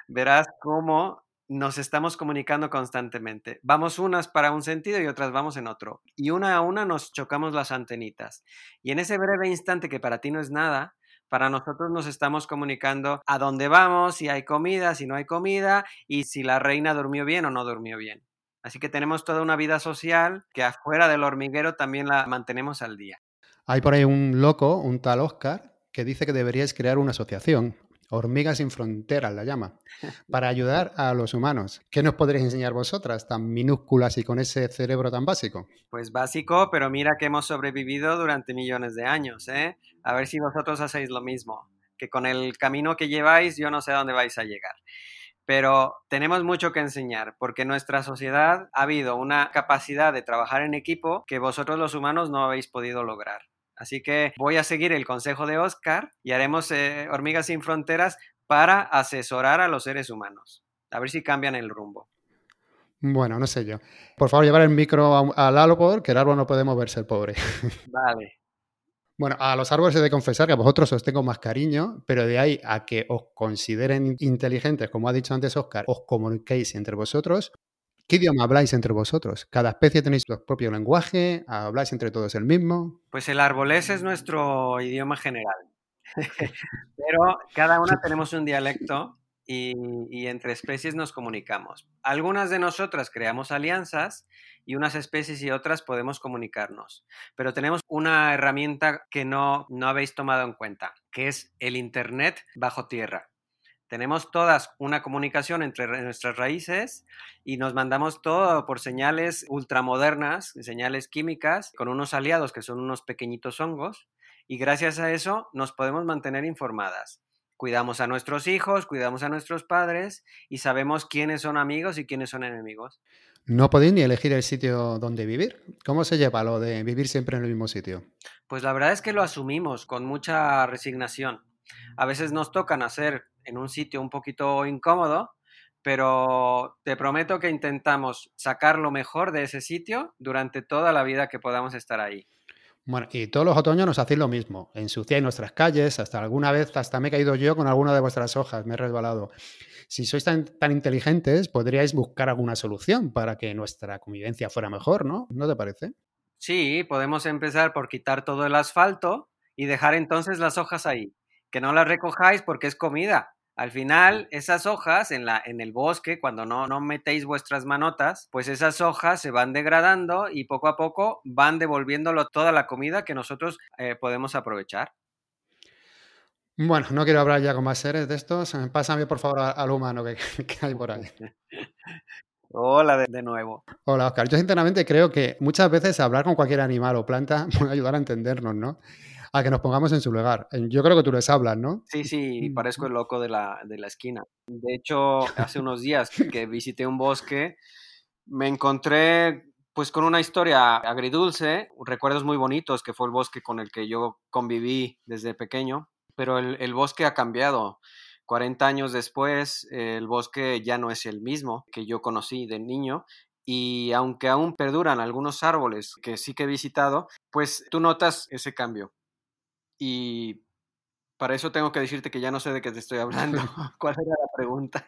verás cómo nos estamos comunicando constantemente. Vamos unas para un sentido y otras vamos en otro. Y una a una nos chocamos las antenitas. Y en ese breve instante que para ti no es nada, para nosotros nos estamos comunicando a dónde vamos, si hay comida, si no hay comida y si la reina durmió bien o no durmió bien. Así que tenemos toda una vida social que afuera del hormiguero también la mantenemos al día. Hay por ahí un loco, un tal Oscar, que dice que deberíais crear una asociación Hormigas sin fronteras la llama, para ayudar a los humanos. ¿Qué nos podréis enseñar vosotras, tan minúsculas y con ese cerebro tan básico? Pues básico, pero mira que hemos sobrevivido durante millones de años, ¿eh? A ver si vosotros hacéis lo mismo, que con el camino que lleváis yo no sé a dónde vais a llegar. Pero tenemos mucho que enseñar, porque en nuestra sociedad ha habido una capacidad de trabajar en equipo que vosotros los humanos no habéis podido lograr. Así que voy a seguir el consejo de Oscar y haremos eh, Hormigas sin Fronteras para asesorar a los seres humanos. A ver si cambian el rumbo. Bueno, no sé yo. Por favor, llevar el micro al árbol, que el árbol no puede moverse, el pobre. Vale. Bueno, a los árboles he de confesar que a vosotros os tengo más cariño, pero de ahí a que os consideren inteligentes, como ha dicho antes Oscar, os comuniquéis entre vosotros, ¿Qué idioma habláis entre vosotros? ¿Cada especie tenéis su propio lenguaje? ¿Habláis entre todos el mismo? Pues el arbolés es nuestro idioma general. Pero cada una tenemos un dialecto y, y, entre especies nos comunicamos. Algunas de nosotras creamos alianzas y unas especies y otras podemos comunicarnos. Pero tenemos una herramienta que no, no habéis tomado en cuenta, que es el Internet bajo tierra. Tenemos todas una comunicación entre nuestras raíces y nos mandamos todo por señales ultramodernas, señales químicas, con unos aliados que son unos pequeñitos hongos, y gracias a eso nos podemos mantener informadas. Cuidamos a nuestros hijos, cuidamos a nuestros padres y sabemos quiénes son amigos y quiénes son enemigos. No podéis ni elegir el sitio donde vivir. ¿Cómo se lleva lo de vivir siempre en el mismo sitio? Pues la verdad es que lo asumimos con mucha resignación. A veces nos toca nacer en un sitio un poquito incómodo, pero te prometo que intentamos sacar lo mejor de ese sitio durante toda la vida que podamos estar ahí. Bueno, y todos los otoños nos hacéis lo mismo. Ensuciáis nuestras calles, hasta alguna vez, hasta me he caído yo con alguna de vuestras hojas, me he resbalado. Si sois tan, tan inteligentes, podríais buscar alguna solución para que nuestra convivencia fuera mejor, ¿no? ¿No te parece? Sí, podemos empezar por quitar todo el asfalto y dejar entonces las hojas ahí. Que no las recojáis porque es comida. Al final, esas hojas en, la, en el bosque, cuando no, no metéis vuestras manotas, pues esas hojas se van degradando y poco a poco van devolviéndolo toda la comida que nosotros eh, podemos aprovechar. Bueno, no quiero hablar ya con más seres de estos. Pásame por favor al humano que, que hay por ahí. Hola de, de, nuevo. Hola, Oscar. Yo sinceramente creo que muchas veces hablar con cualquier animal o planta puede ayudar a entendernos, ¿no? A que nos pongamos en su lugar. Yo creo que tú les hablas, ¿no? Sí, sí, parezco el loco de la, de la esquina. De hecho, hace unos días que visité un bosque, me encontré pues con una historia agridulce, recuerdos muy bonitos, que fue el bosque con el que yo conviví desde pequeño, pero el, el bosque ha cambiado. 40 años después, el bosque ya no es el mismo que yo conocí de niño y aunque aún perduran algunos árboles que sí que he visitado, pues tú notas ese cambio. Y para eso tengo que decirte que ya no sé de qué te estoy hablando. ¿Cuál era la pregunta?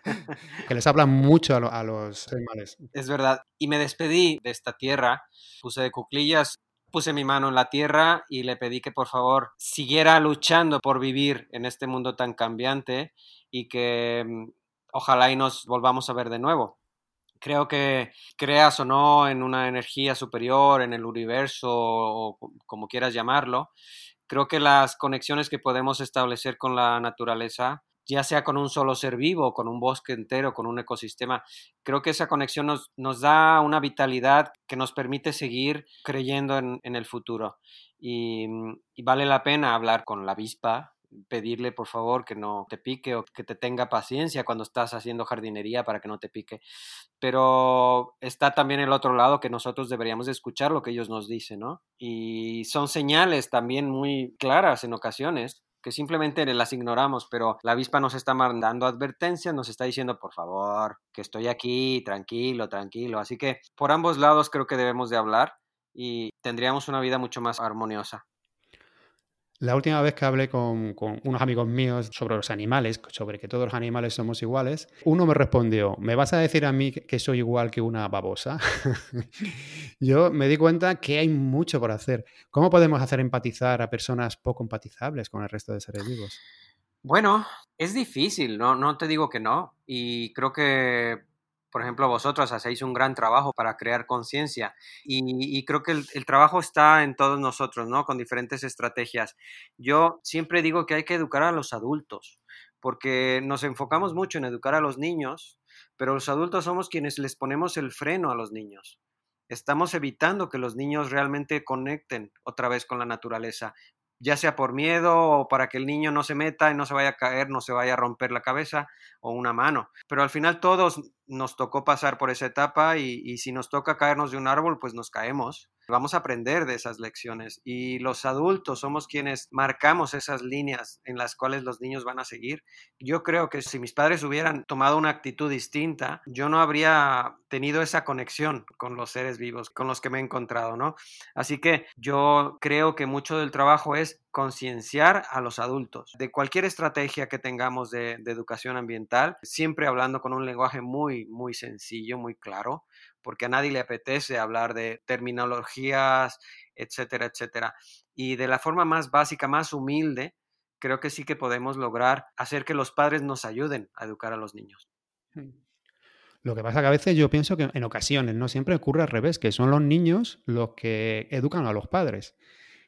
que les hablan mucho a, lo, a, los animales. Es verdad. Y me despedí de esta tierra, puse de cuclillas, puse mi mano en la tierra y le pedí que por favor siguiera luchando por vivir en este mundo tan cambiante y que mm, ojalá y nos volvamos a ver de nuevo. Creo que creas o no en una energía superior, en el universo o como quieras llamarlo, creo que las conexiones que podemos establecer con la naturaleza, ya sea con un solo ser vivo, con un bosque entero, con un ecosistema, creo que esa conexión nos, da una vitalidad que nos permite seguir creyendo en, en el futuro. Y, y, vale la pena hablar con la avispa, pedirle por favor que no te pique o que te tenga paciencia cuando estás haciendo jardinería para que no te pique. Pero está también el otro lado que nosotros deberíamos escuchar lo que ellos nos dicen, ¿no? Y son señales también muy claras en ocasiones que simplemente las ignoramos, pero la avispa nos está mandando advertencias, nos está diciendo, por favor, que estoy aquí, tranquilo, tranquilo. Así que por ambos lados creo que debemos de hablar y tendríamos una vida mucho más armoniosa. La última vez que hablé con, unos amigos míos sobre los animales, sobre que todos los animales somos iguales, uno me respondió, ¿me vas a decir a mí que soy igual que una babosa? Yo me di cuenta que hay mucho por hacer. ¿Cómo podemos hacer empatizar a personas poco empatizables con el resto de seres vivos? Bueno, es difícil, no, no te digo que no. Y creo que por ejemplo, vosotros hacéis un gran trabajo para crear conciencia y, creo que el, el, trabajo está en todos nosotros, ¿no? Con diferentes estrategias. Yo siempre digo que hay que educar a los adultos, porque nos enfocamos mucho en educar a los niños, pero los adultos somos quienes les ponemos el freno a los niños. Estamos evitando que los niños realmente conecten otra vez con la naturaleza ya sea por miedo o para que el niño no se meta y no se vaya a caer, no se vaya a romper la cabeza o una mano. Pero al final todos nos tocó pasar por esa etapa y, y si nos toca caernos de un árbol, pues nos caemos. Vamos a aprender de esas lecciones y los adultos somos quienes marcamos esas líneas en las cuales los niños van a seguir. Yo creo que si mis padres hubieran tomado una actitud distinta, yo no habría tenido esa conexión con los seres vivos con los que me he encontrado, ¿no? Así que yo creo que mucho del trabajo es concienciar a los adultos de cualquier estrategia que tengamos de, educación ambiental, siempre hablando con un lenguaje muy, muy sencillo, muy claro, porque a nadie le apetece hablar de terminologías, etcétera, etcétera. Y de la forma más básica, más humilde, creo que sí que podemos lograr hacer que los padres nos ayuden a educar a los niños. Lo que pasa que a veces yo pienso que en ocasiones, no siempre ocurre al revés, que son los niños los que educan a los padres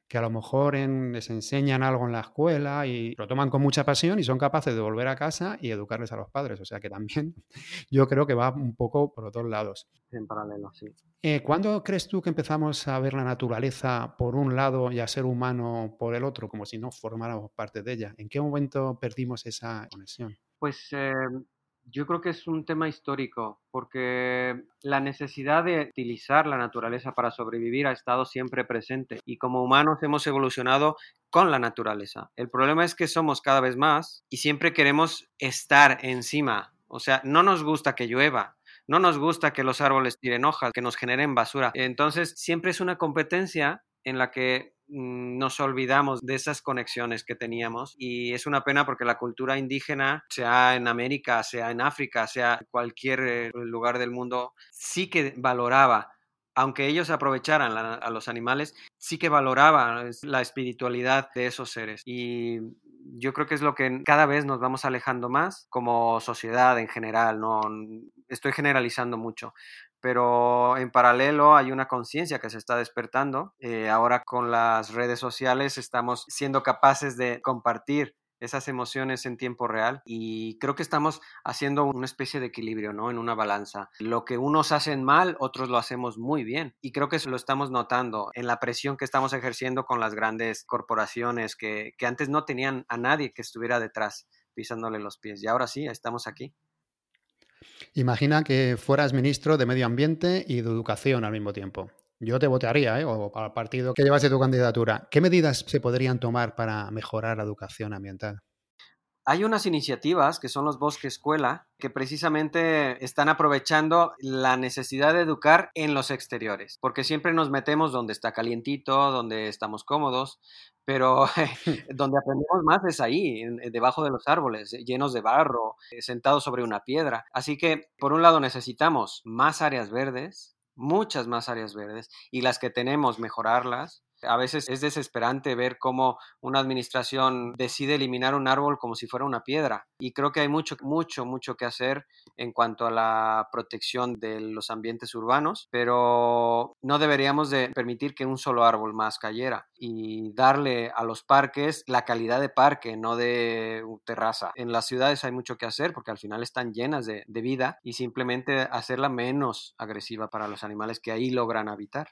que a lo mejor en, les enseñan algo en la escuela y lo toman con mucha pasión y son capaces de volver a casa y educarles a los padres. O sea que también yo creo que va un poco por otros lados. En paralelo, sí. Eh, ¿Cuándo crees tú que empezamos a ver la naturaleza por un lado y a ser humano por el otro, como si no formáramos parte de ella? ¿En qué momento perdimos esa conexión? Pues eh, yo creo que es un tema histórico, porque la necesidad de utilizar la naturaleza para sobrevivir ha estado siempre presente y como humanos hemos evolucionado con la naturaleza. El problema es que somos cada vez más y siempre queremos estar encima. O sea, no nos gusta que llueva, no nos gusta que los árboles tiren hojas, que nos generen basura. Entonces, siempre es una competencia en la que mm, nos olvidamos de esas conexiones que teníamos y es una pena porque la cultura indígena, sea en América, sea en África, sea en cualquier eh, lugar del mundo, sí que valoraba aunque ellos aprovecharan a los animales, sí que valoraban la espiritualidad de esos seres. Y yo creo que es lo que cada vez nos vamos alejando más como sociedad en general, no estoy generalizando mucho, pero en paralelo hay una conciencia que se está despertando. Eh, ahora con las redes sociales estamos siendo capaces de compartir esas emociones en tiempo real y creo que estamos haciendo una especie de equilibrio, ¿no? En una balanza. Lo que unos hacen mal, otros lo hacemos muy bien y creo que eso lo estamos notando en la presión que estamos ejerciendo con las grandes corporaciones que, que antes no tenían a nadie que estuviera detrás pisándole los pies y ahora sí, estamos aquí. Imagina que fueras ministro de Medio Ambiente y de Educación al mismo tiempo. Yo te votaría, ¿eh? o el partido que llevase tu candidatura. ¿Qué medidas se podrían tomar para mejorar la educación ambiental? Hay unas iniciativas que son los bosques escuela que precisamente están aprovechando la necesidad de educar en los exteriores, porque siempre nos metemos donde está calientito, donde estamos cómodos, pero donde aprendemos más es ahí, debajo de los árboles, llenos de barro, eh, sentados sobre una piedra. Así que, por un lado, necesitamos más áreas verdes, muchas más áreas verdes y las que tenemos mejorarlas. A veces es desesperante ver cómo una administración decide eliminar un árbol como si fuera una piedra. Y creo que hay mucho, mucho, mucho que hacer en cuanto a la protección de los ambientes urbanos, pero no deberíamos de permitir que un solo árbol más cayera y darle a los parques la calidad de parque, no de terraza. En las ciudades hay mucho que hacer porque al final están llenas de, de vida y simplemente hacerla menos agresiva para los animales que ahí logran habitar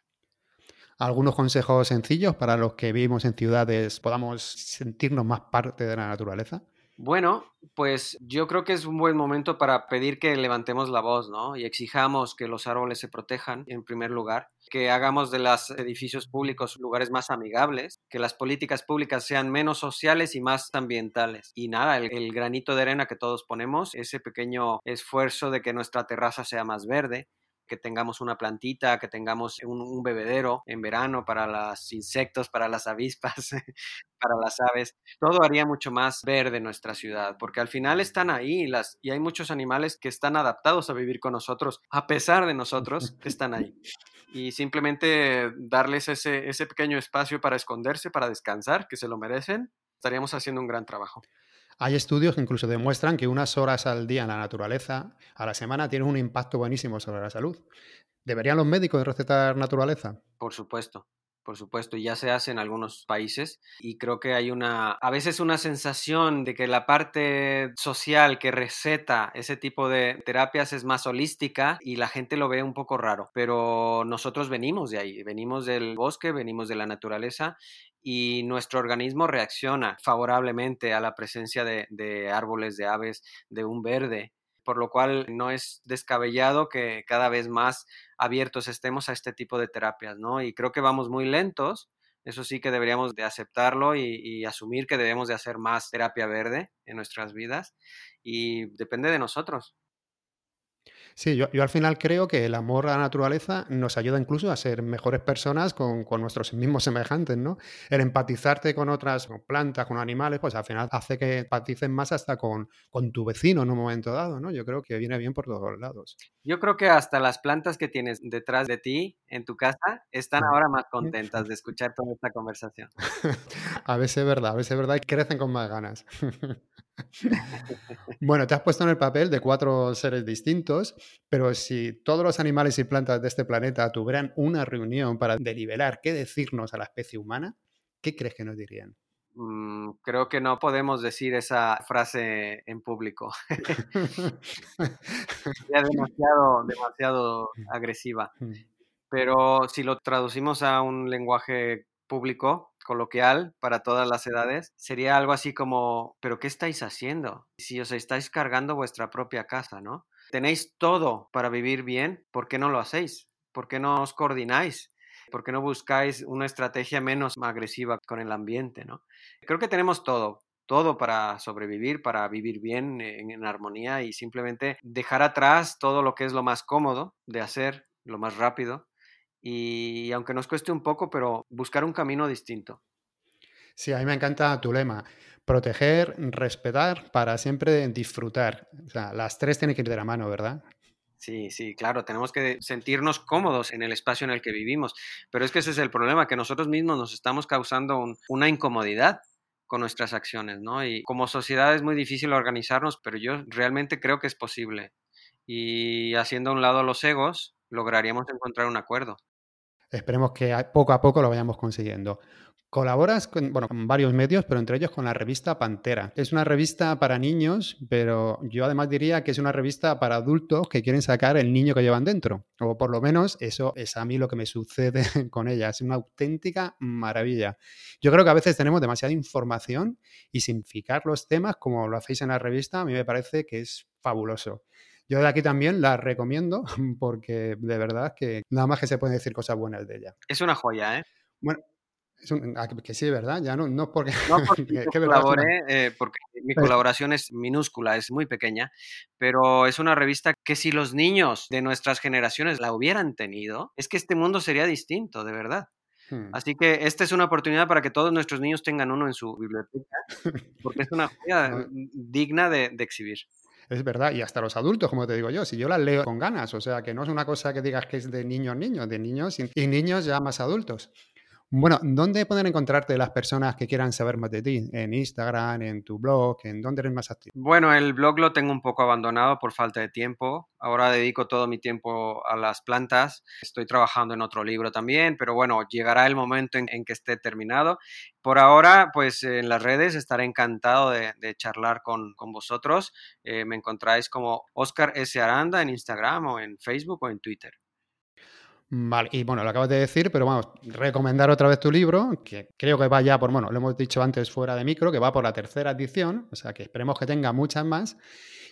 algunos consejos sencillos para los que vivimos en ciudades podamos sentirnos más parte de la naturaleza? Bueno, pues yo creo que es un buen momento para pedir que levantemos la voz, ¿no? Y exijamos que los árboles se protejan en primer lugar, que hagamos de los edificios públicos lugares más amigables, que las políticas públicas sean menos sociales y más ambientales. Y nada, el, el granito de arena que todos ponemos, ese pequeño esfuerzo de que nuestra terraza sea más verde, que tengamos una plantita, que tengamos un, bebedero en verano para los insectos, para las avispas, para las aves. Todo haría mucho más verde nuestra ciudad, porque al final están ahí las, y hay muchos animales que están adaptados a vivir con nosotros, a pesar de nosotros, están ahí. Y simplemente darles ese, ese pequeño espacio para esconderse, para descansar, que se lo merecen, estaríamos haciendo un gran trabajo. Hay estudios que incluso demuestran que unas horas al día en la naturaleza, a la semana, tienen un impacto buenísimo sobre la salud. ¿Deberían los médicos recetar naturaleza? Por supuesto, por supuesto, ya se hace en algunos países y creo que hay una, a veces una sensación de que la parte social que receta ese tipo de terapias es más holística y la gente lo ve un poco raro, pero nosotros venimos de ahí, venimos del bosque, venimos de la naturaleza y nuestro organismo reacciona favorablemente a la presencia de, árboles, de aves, de un verde, por lo cual no es descabellado que cada vez más abiertos estemos a este tipo de terapias, ¿no? Y creo que vamos muy lentos, eso sí que deberíamos de aceptarlo y, asumir que debemos de hacer más terapia verde en nuestras vidas y depende de nosotros. Sí, yo, al final creo que el amor a la naturaleza nos ayuda incluso a ser mejores personas con, nuestros mismos semejantes, ¿no? El empatizarte con otras plantas, con animales, pues al final hace que empatices más hasta con, con tu vecino en un momento dado, ¿no? Yo creo que viene bien por todos lados. Yo creo que hasta las plantas que tienes detrás de ti en tu casa están ahora más contentas de escuchar toda esta conversación. a veces es verdad, a veces es verdad y crecen con más ganas. Bueno, te has puesto en el papel de cuatro seres distintos, pero si todos los animales y plantas de este planeta tuvieran una reunión para deliberar qué decirnos a la especie humana, ¿qué crees que nos dirían? Mm, creo que no podemos decir esa frase en público. Sería demasiado, demasiado agresiva. Mm. Pero si lo traducimos a un lenguaje público, coloquial para todas las edades, sería algo así como, pero ¿qué estáis haciendo? Si os estáis cargando vuestra propia casa, ¿no? Tenéis todo para vivir bien, ¿por qué no lo hacéis? ¿Por qué no os coordináis? ¿Por qué no buscáis una estrategia menos agresiva con el ambiente, ¿no? Creo que tenemos todo, todo para sobrevivir, para vivir bien en, en, armonía y simplemente dejar atrás todo lo que es lo más cómodo de hacer, lo más rápido y aunque nos cueste un poco, pero buscar un camino distinto. Sí, a mí me encanta tu lema. Proteger, respetar, para siempre disfrutar. O sea, las tres tienen que ir de la mano, ¿verdad? Sí, sí, claro, tenemos que sentirnos cómodos en el espacio en el que vivimos, pero es que ese es el problema, que nosotros mismos nos estamos causando una incomodidad con nuestras acciones, ¿no? Y como sociedad es muy difícil organizarnos, pero yo realmente creo que es posible. Y haciendo a un lado los egos, lograríamos encontrar un acuerdo. Esperemos que poco a poco lo vayamos consiguiendo. Colaboras con, bueno, varios medios, pero entre ellos con la revista Pantera. Es una revista para niños, pero yo además diría que es una revista para adultos que quieren sacar el niño que llevan dentro. O por lo menos eso es a mí lo que me sucede con ella. Es una auténtica maravilla. Yo creo que a veces tenemos demasiada información y simplificar los temas como lo hacéis en la revista, a mí me parece que es fabuloso. Yo de aquí también la recomiendo porque de verdad que nada más que se pueden decir cosas buenas de ella. Es una joya, ¿eh? Bueno, Ah, que sí, ¿verdad? Ya no, no porque... No porque eh, porque mi colaboración es minúscula, es muy pequeña, pero es una revista que si los niños de nuestras generaciones la hubieran tenido, es que este mundo sería distinto, de verdad. Hmm. Así que esta es una oportunidad para que todos nuestros niños tengan uno en su biblioteca, porque es una joya digna de, de exhibir. Es verdad, y hasta los adultos, como te digo yo, si yo las leo con ganas, o sea, que no es una cosa que digas que es de niños, niños, de niños y niños ya más adultos. Bueno, ¿dónde pueden encontrarte las personas que quieran saber más de ti? ¿En Instagram, en tu blog? ¿En dónde eres más activo? Bueno, el blog lo tengo un poco abandonado por falta de tiempo. Ahora dedico todo mi tiempo a las plantas. Estoy trabajando en otro libro también, pero bueno, llegará el momento en, que esté terminado. Por ahora, pues en las redes estaré encantado de, charlar con, vosotros. Eh, me encontráis como Oscar S. Aranda en Instagram o en Facebook o en Twitter. Vale, y bueno, lo acabas de decir, pero vamos, recomendar otra vez tu libro, que creo que va ya por, bueno, lo hemos dicho antes fuera de micro, que va por la tercera edición, o sea que esperemos que tenga muchas más.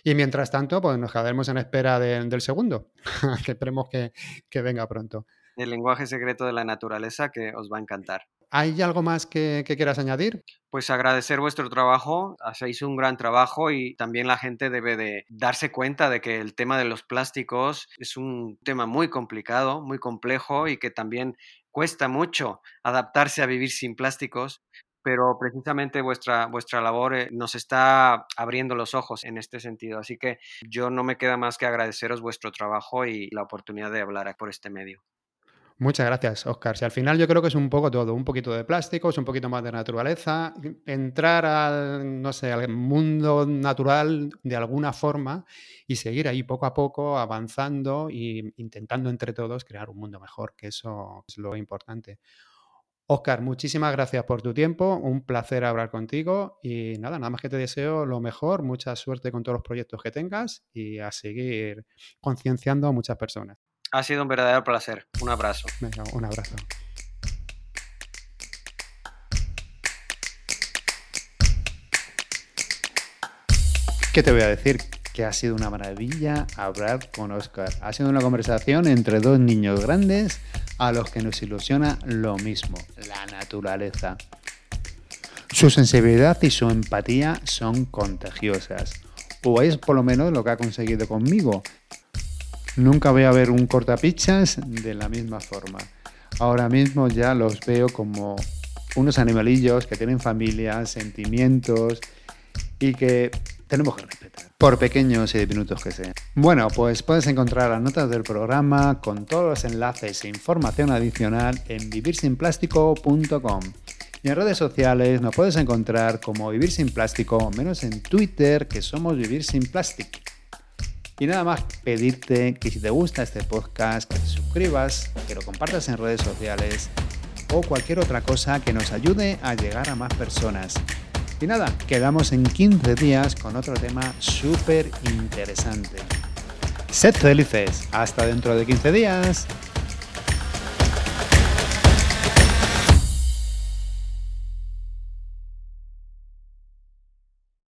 Y mientras tanto, pues nos quedaremos en espera del segundo, que esperemos que, que venga pronto. El lenguaje secreto de la naturaleza que os va a encantar. ¿Hay algo más que, quieras añadir? Pues agradecer vuestro trabajo, hacéis un gran trabajo y también la gente debe de darse cuenta de que el tema de los plásticos es un tema muy complicado, muy complejo y que también cuesta mucho adaptarse a vivir sin plásticos, pero precisamente vuestra, vuestra labor eh, nos está abriendo los ojos en este sentido. Así que yo no me queda más que agradeceros vuestro trabajo y la oportunidad de hablar por este medio. Muchas gracias, Oscar. Si al final yo creo que es un poco todo, un poquito de plásticos, un poquito más de naturaleza, entrar al, no sé, al mundo natural de alguna forma y seguir ahí poco a poco avanzando e intentando entre todos crear un mundo mejor, que eso es lo importante. Oscar, muchísimas gracias por tu tiempo, un placer hablar contigo y nada, nada más que te deseo lo mejor, mucha suerte con todos los proyectos que tengas y a seguir concienciando a muchas personas. Ha sido un verdadero placer. Un abrazo. Venga, un abrazo. ¿Qué te voy a decir? Que ha sido una maravilla hablar con Oscar. Ha sido una conversación entre dos niños grandes a los que nos ilusiona lo mismo, la naturaleza. Su sensibilidad y su empatía son contagiosas. O es por lo menos lo que ha conseguido conmigo, Nunca voy a ver un cortapichas de la misma forma. Ahora mismo ya los veo como unos animalillos que tienen familias, sentimientos y que tenemos que respetar, por pequeños y diminutos que sean. Bueno, pues puedes encontrar las notas del programa con todos los enlaces e información adicional en vivirsinplástico.com. Y en redes sociales nos puedes encontrar como Vivir Sin Plástico, menos en Twitter, que somos Vivir Sin Plástico. Y nada más pedirte que si te gusta este podcast, que te suscribas, que lo compartas en redes sociales o cualquier otra cosa que nos ayude a llegar a más personas. Y nada, quedamos en 15 días con otro tema súper interesante. Sed felices, hasta dentro de 15 días.